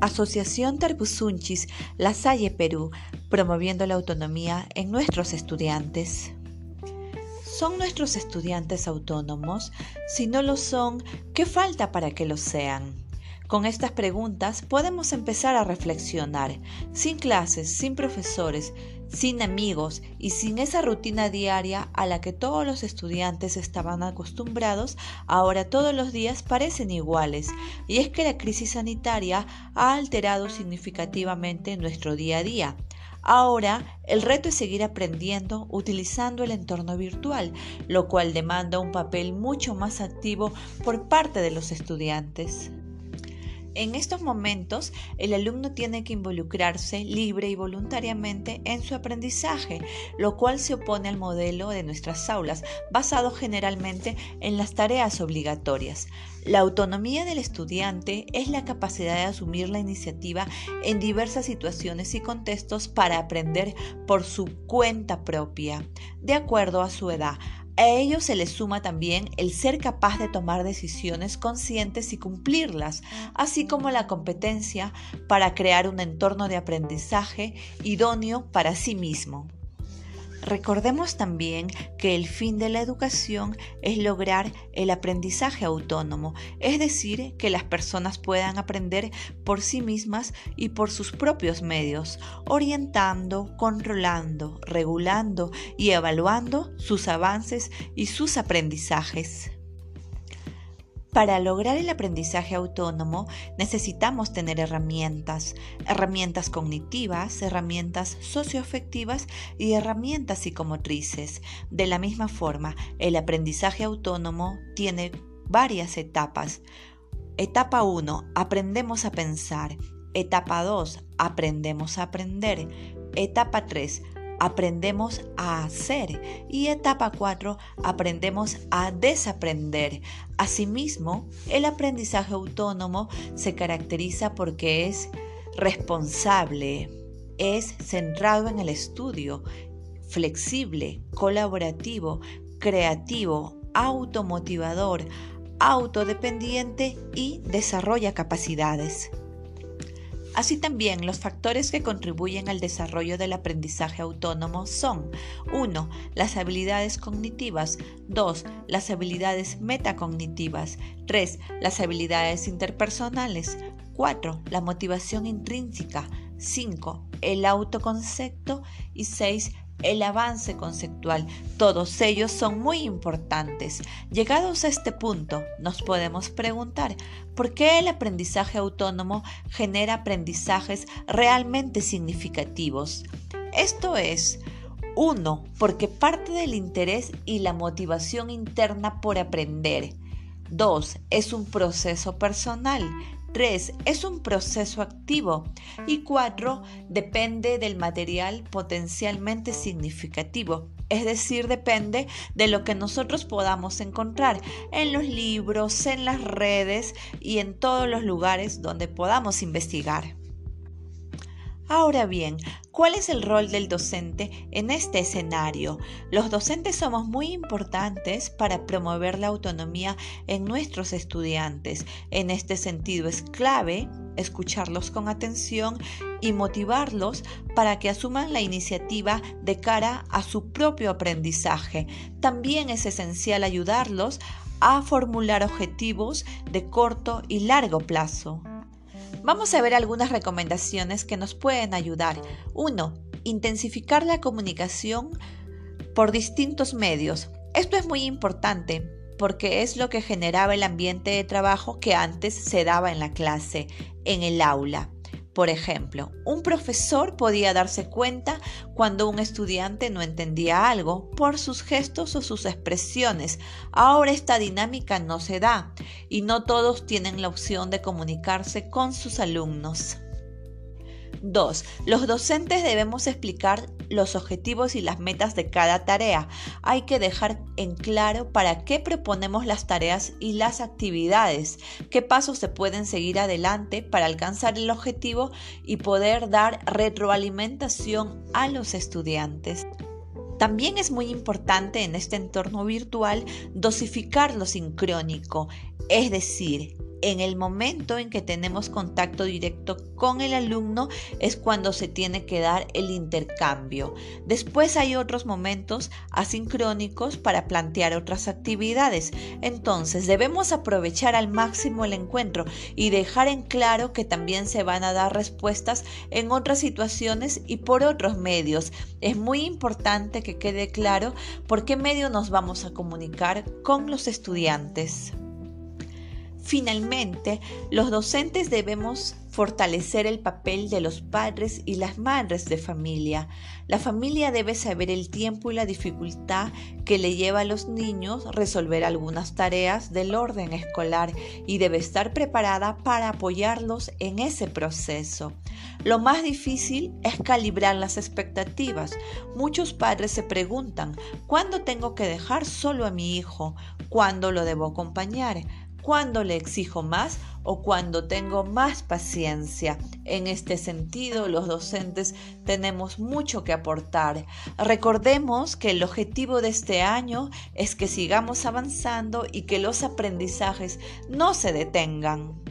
Asociación Tarbusunchis, La Salle Perú, promoviendo la autonomía en nuestros estudiantes. ¿Son nuestros estudiantes autónomos? Si no lo son, ¿qué falta para que lo sean? Con estas preguntas podemos empezar a reflexionar. Sin clases, sin profesores, sin amigos y sin esa rutina diaria a la que todos los estudiantes estaban acostumbrados, ahora todos los días parecen iguales. Y es que la crisis sanitaria ha alterado significativamente nuestro día a día. Ahora el reto es seguir aprendiendo utilizando el entorno virtual, lo cual demanda un papel mucho más activo por parte de los estudiantes. En estos momentos, el alumno tiene que involucrarse libre y voluntariamente en su aprendizaje, lo cual se opone al modelo de nuestras aulas, basado generalmente en las tareas obligatorias. La autonomía del estudiante es la capacidad de asumir la iniciativa en diversas situaciones y contextos para aprender por su cuenta propia, de acuerdo a su edad, a ello se le suma también el ser capaz de tomar decisiones conscientes y cumplirlas, así como la competencia para crear un entorno de aprendizaje idóneo para sí mismo. Recordemos también que el fin de la educación es lograr el aprendizaje autónomo, es decir, que las personas puedan aprender por sí mismas y por sus propios medios, orientando, controlando, regulando y evaluando sus avances y sus aprendizajes. Para lograr el aprendizaje autónomo necesitamos tener herramientas, herramientas cognitivas, herramientas socioafectivas y herramientas psicomotrices. De la misma forma, el aprendizaje autónomo tiene varias etapas. Etapa 1, aprendemos a pensar. Etapa 2, aprendemos a aprender. Etapa 3, aprendemos a hacer y etapa 4 aprendemos a desaprender. Asimismo, el aprendizaje autónomo se caracteriza porque es responsable, es centrado en el estudio, flexible, colaborativo, creativo, automotivador, autodependiente y desarrolla capacidades. Así también los factores que contribuyen al desarrollo del aprendizaje autónomo son 1. Las habilidades cognitivas, 2. Las habilidades metacognitivas, 3. Las habilidades interpersonales, 4. La motivación intrínseca, 5. El autoconcepto y 6 el avance conceptual. Todos ellos son muy importantes. Llegados a este punto, nos podemos preguntar, ¿por qué el aprendizaje autónomo genera aprendizajes realmente significativos? Esto es, uno, porque parte del interés y la motivación interna por aprender. Dos, es un proceso personal. 3. Es un proceso activo. Y 4. Depende del material potencialmente significativo. Es decir, depende de lo que nosotros podamos encontrar en los libros, en las redes y en todos los lugares donde podamos investigar. Ahora bien, ¿cuál es el rol del docente en este escenario? Los docentes somos muy importantes para promover la autonomía en nuestros estudiantes. En este sentido es clave escucharlos con atención y motivarlos para que asuman la iniciativa de cara a su propio aprendizaje. También es esencial ayudarlos a formular objetivos de corto y largo plazo. Vamos a ver algunas recomendaciones que nos pueden ayudar. 1. Intensificar la comunicación por distintos medios. Esto es muy importante porque es lo que generaba el ambiente de trabajo que antes se daba en la clase, en el aula. Por ejemplo, un profesor podía darse cuenta cuando un estudiante no entendía algo por sus gestos o sus expresiones. Ahora esta dinámica no se da y no todos tienen la opción de comunicarse con sus alumnos. 2. Los docentes debemos explicar los objetivos y las metas de cada tarea. Hay que dejar en claro para qué proponemos las tareas y las actividades, qué pasos se pueden seguir adelante para alcanzar el objetivo y poder dar retroalimentación a los estudiantes. También es muy importante en este entorno virtual dosificar lo sincrónico, es decir, en el momento en que tenemos contacto directo con el alumno es cuando se tiene que dar el intercambio. Después hay otros momentos asincrónicos para plantear otras actividades. Entonces debemos aprovechar al máximo el encuentro y dejar en claro que también se van a dar respuestas en otras situaciones y por otros medios. Es muy importante que quede claro por qué medio nos vamos a comunicar con los estudiantes. Finalmente, los docentes debemos fortalecer el papel de los padres y las madres de familia. La familia debe saber el tiempo y la dificultad que le lleva a los niños resolver algunas tareas del orden escolar y debe estar preparada para apoyarlos en ese proceso. Lo más difícil es calibrar las expectativas. Muchos padres se preguntan, ¿cuándo tengo que dejar solo a mi hijo? ¿Cuándo lo debo acompañar? Cuando le exijo más o cuando tengo más paciencia. En este sentido, los docentes tenemos mucho que aportar. Recordemos que el objetivo de este año es que sigamos avanzando y que los aprendizajes no se detengan.